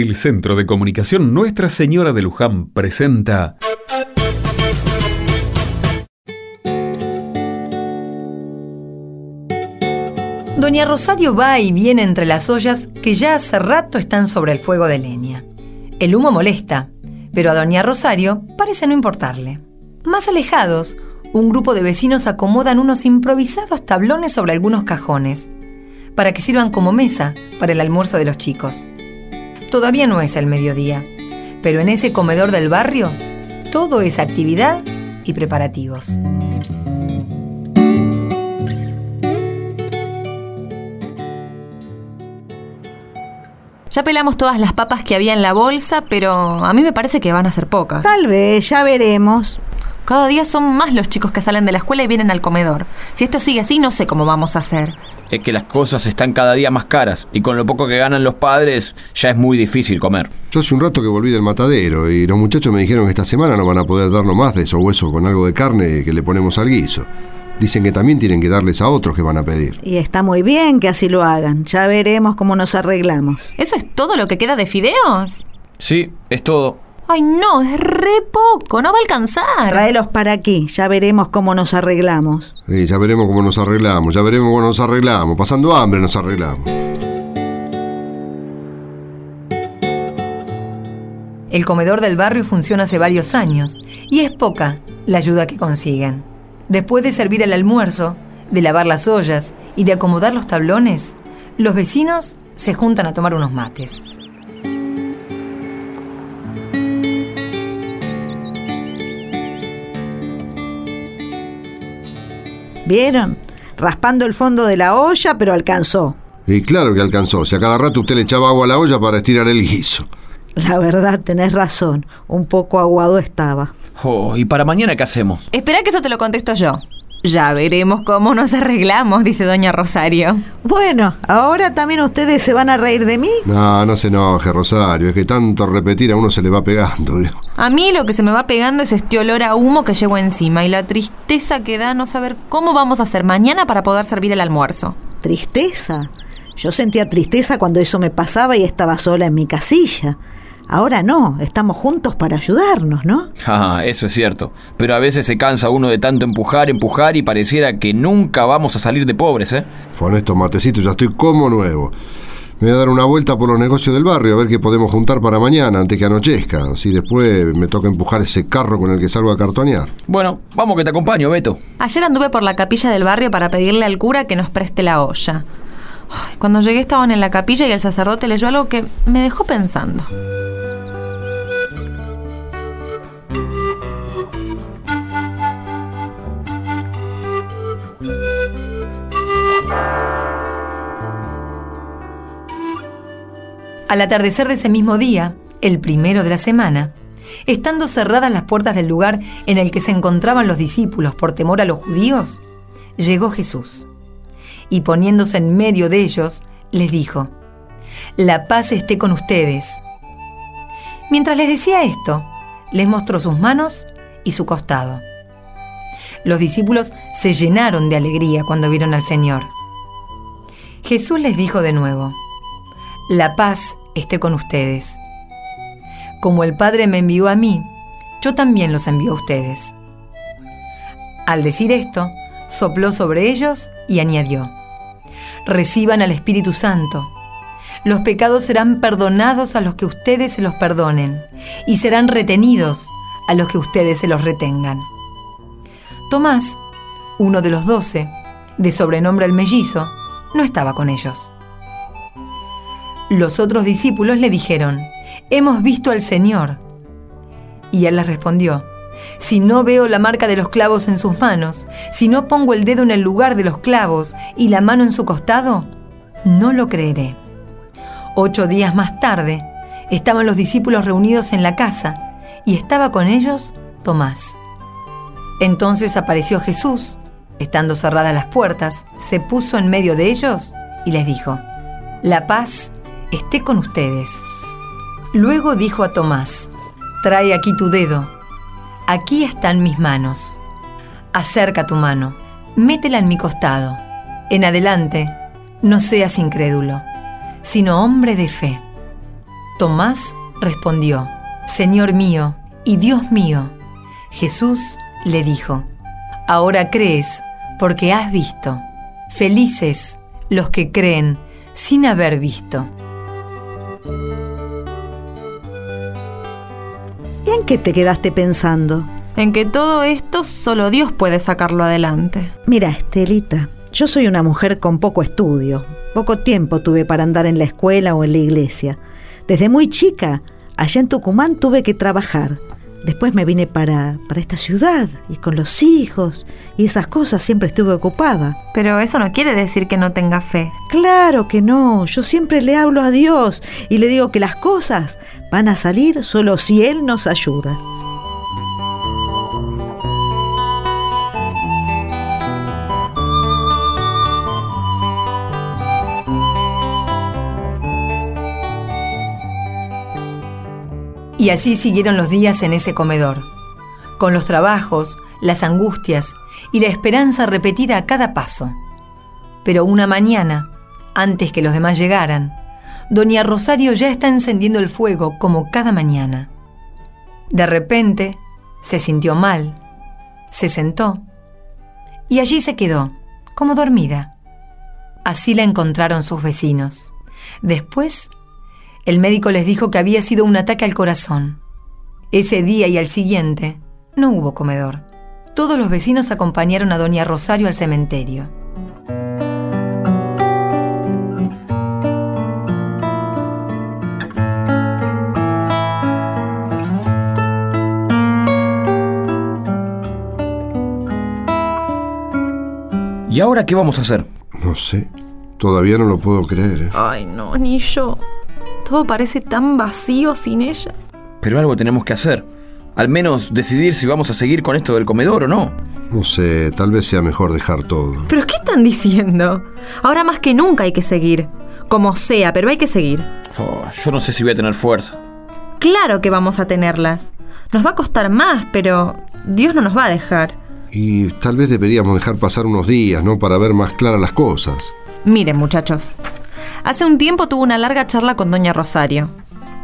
El Centro de Comunicación Nuestra Señora de Luján presenta Doña Rosario va y viene entre las ollas que ya hace rato están sobre el fuego de leña. El humo molesta, pero a Doña Rosario parece no importarle. Más alejados, un grupo de vecinos acomodan unos improvisados tablones sobre algunos cajones, para que sirvan como mesa para el almuerzo de los chicos. Todavía no es el mediodía, pero en ese comedor del barrio, todo es actividad y preparativos. Ya pelamos todas las papas que había en la bolsa, pero a mí me parece que van a ser pocas. Tal vez, ya veremos. Cada día son más los chicos que salen de la escuela y vienen al comedor. Si esto sigue así, no sé cómo vamos a hacer. Es que las cosas están cada día más caras y con lo poco que ganan los padres ya es muy difícil comer. Yo hace un rato que volví del matadero y los muchachos me dijeron que esta semana no van a poder darnos más de esos huesos con algo de carne que le ponemos al guiso. Dicen que también tienen que darles a otros que van a pedir. Y está muy bien que así lo hagan. Ya veremos cómo nos arreglamos. ¿Eso es todo lo que queda de fideos? Sí, es todo. Ay, no, es re poco, no va a alcanzar. Tráelos para aquí, ya veremos cómo nos arreglamos. Sí, ya veremos cómo nos arreglamos, ya veremos cómo nos arreglamos. Pasando hambre nos arreglamos. El comedor del barrio funciona hace varios años y es poca la ayuda que consiguen. Después de servir el almuerzo, de lavar las ollas y de acomodar los tablones, los vecinos se juntan a tomar unos mates. ¿Vieron? Raspando el fondo de la olla, pero alcanzó. Y claro que alcanzó. Si a cada rato usted le echaba agua a la olla para estirar el guiso. La verdad, tenés razón. Un poco aguado estaba. Oh, ¿Y para mañana qué hacemos? Espera que eso te lo contesto yo. Ya veremos cómo nos arreglamos, dice doña Rosario. Bueno, ¿ahora también ustedes se van a reír de mí? No, no se enoje, Rosario. Es que tanto repetir a uno se le va pegando. A mí lo que se me va pegando es este olor a humo que llevo encima y la tristeza que da no saber cómo vamos a hacer mañana para poder servir el almuerzo. ¿Tristeza? Yo sentía tristeza cuando eso me pasaba y estaba sola en mi casilla. Ahora no, estamos juntos para ayudarnos, ¿no? Ah, eso es cierto. Pero a veces se cansa uno de tanto empujar, empujar y pareciera que nunca vamos a salir de pobres, ¿eh? Con estos matecitos ya estoy como nuevo. Me voy a dar una vuelta por los negocios del barrio a ver qué podemos juntar para mañana antes que anochezca. Así después me toca empujar ese carro con el que salgo a cartonear. Bueno, vamos que te acompaño, Beto. Ayer anduve por la capilla del barrio para pedirle al cura que nos preste la olla. Cuando llegué estaban en la capilla y el sacerdote leyó algo que me dejó pensando. Al atardecer de ese mismo día, el primero de la semana, estando cerradas las puertas del lugar en el que se encontraban los discípulos por temor a los judíos, llegó Jesús y poniéndose en medio de ellos, les dijo, La paz esté con ustedes. Mientras les decía esto, les mostró sus manos y su costado. Los discípulos se llenaron de alegría cuando vieron al Señor. Jesús les dijo de nuevo, La paz esté con ustedes. Como el Padre me envió a mí, yo también los envío a ustedes. Al decir esto, sopló sobre ellos y añadió, Reciban al Espíritu Santo. Los pecados serán perdonados a los que ustedes se los perdonen y serán retenidos a los que ustedes se los retengan. Tomás, uno de los doce, de sobrenombre el mellizo, no estaba con ellos. Los otros discípulos le dijeron, Hemos visto al Señor. Y él les respondió, Si no veo la marca de los clavos en sus manos, si no pongo el dedo en el lugar de los clavos y la mano en su costado, no lo creeré. Ocho días más tarde, estaban los discípulos reunidos en la casa y estaba con ellos Tomás. Entonces apareció Jesús, estando cerradas las puertas, se puso en medio de ellos y les dijo, La paz esté con ustedes. Luego dijo a Tomás, Trae aquí tu dedo, aquí están mis manos. Acerca tu mano, métela en mi costado. En adelante, no seas incrédulo, sino hombre de fe. Tomás respondió, Señor mío y Dios mío. Jesús le dijo, Ahora crees porque has visto. Felices los que creen sin haber visto. ¿Y en qué te quedaste pensando? En que todo esto solo Dios puede sacarlo adelante. Mira, Estelita, yo soy una mujer con poco estudio. Poco tiempo tuve para andar en la escuela o en la iglesia. Desde muy chica, allá en Tucumán tuve que trabajar. Después me vine para, para esta ciudad y con los hijos y esas cosas siempre estuve ocupada. Pero eso no quiere decir que no tenga fe. Claro que no, yo siempre le hablo a Dios y le digo que las cosas van a salir solo si Él nos ayuda. Y así siguieron los días en ese comedor, con los trabajos, las angustias y la esperanza repetida a cada paso. Pero una mañana, antes que los demás llegaran, doña Rosario ya está encendiendo el fuego como cada mañana. De repente, se sintió mal, se sentó y allí se quedó, como dormida. Así la encontraron sus vecinos. Después el médico les dijo que había sido un ataque al corazón. Ese día y al siguiente no hubo comedor. Todos los vecinos acompañaron a doña Rosario al cementerio. ¿Y ahora qué vamos a hacer? No sé. Todavía no lo puedo creer. ¿eh? Ay, no, ni yo. Todo parece tan vacío sin ella. Pero algo tenemos que hacer. Al menos decidir si vamos a seguir con esto del comedor o no. No sé, tal vez sea mejor dejar todo. ¿Pero qué están diciendo? Ahora más que nunca hay que seguir. Como sea, pero hay que seguir. Oh, yo no sé si voy a tener fuerza. Claro que vamos a tenerlas. Nos va a costar más, pero Dios no nos va a dejar. Y tal vez deberíamos dejar pasar unos días, ¿no? Para ver más claras las cosas. Miren, muchachos. Hace un tiempo tuve una larga charla con Doña Rosario,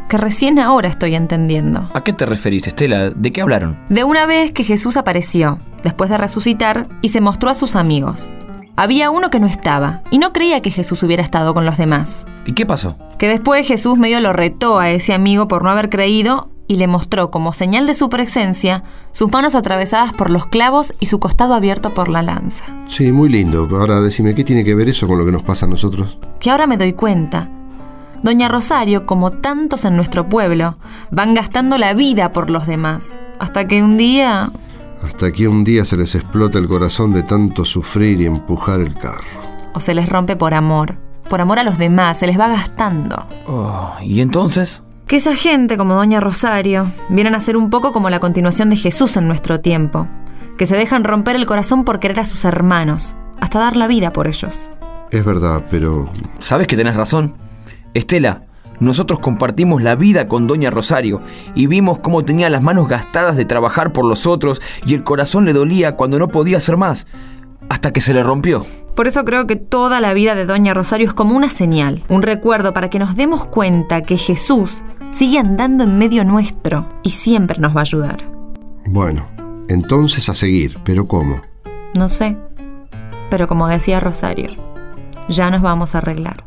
que recién ahora estoy entendiendo. ¿A qué te referís, Estela? ¿De qué hablaron? De una vez que Jesús apareció, después de resucitar, y se mostró a sus amigos. Había uno que no estaba, y no creía que Jesús hubiera estado con los demás. ¿Y qué pasó? Que después Jesús medio lo retó a ese amigo por no haber creído y le mostró como señal de su presencia sus manos atravesadas por los clavos y su costado abierto por la lanza. Sí, muy lindo. Ahora decime, ¿qué tiene que ver eso con lo que nos pasa a nosotros? Que ahora me doy cuenta. Doña Rosario, como tantos en nuestro pueblo, van gastando la vida por los demás, hasta que un día... Hasta que un día se les explota el corazón de tanto sufrir y empujar el carro. o se les rompe por amor, por amor a los demás, se les va gastando. Oh, ¿Y entonces? Que esa gente como Doña Rosario vienen a ser un poco como la continuación de Jesús en nuestro tiempo, que se dejan romper el corazón por querer a sus hermanos, hasta dar la vida por ellos. Es verdad, pero ¿Sabes que tenés razón? Estela, nosotros compartimos la vida con Doña Rosario y vimos cómo tenía las manos gastadas de trabajar por los otros y el corazón le dolía cuando no podía hacer más, hasta que se le rompió. Por eso creo que toda la vida de Doña Rosario es como una señal, un recuerdo para que nos demos cuenta que Jesús sigue andando en medio nuestro y siempre nos va a ayudar. bueno, entonces a seguir, pero ¿cómo? No sé, pero como decía Rosario, ya nos vamos a arreglar.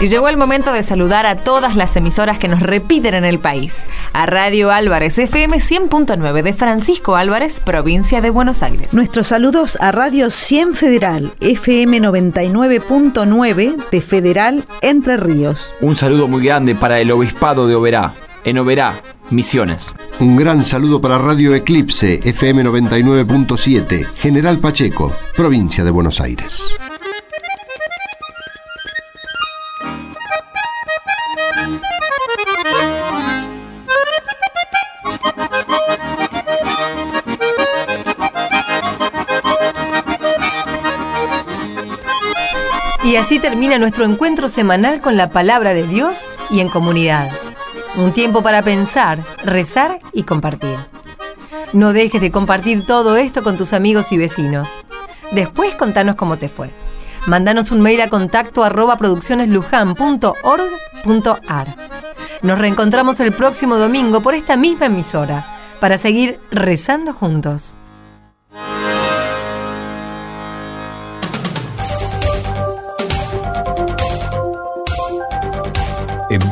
Y llegó el momento de saludar a todas las emisoras que nos repiten en el país. A Radio Álvarez FM 100.9 de Francisco Álvarez, provincia de Buenos Aires. Nuestros saludos a Radio 100 Federal, FM 99.9 de Federal Entre Ríos. Un saludo muy grande para el Obispado de Oberá, en Oberá, Misiones. Un gran saludo para Radio Eclipse, FM 99.7, General Pacheco, provincia de Buenos Aires. Y así termina nuestro encuentro semanal con la palabra de Dios y en comunidad. Un tiempo para pensar, rezar y compartir. No dejes de compartir todo esto con tus amigos y vecinos. Después contanos cómo te fue. Mándanos un mail a contacto arroba produccioneslujan.org.ar. Nos reencontramos el próximo domingo por esta misma emisora para seguir rezando juntos.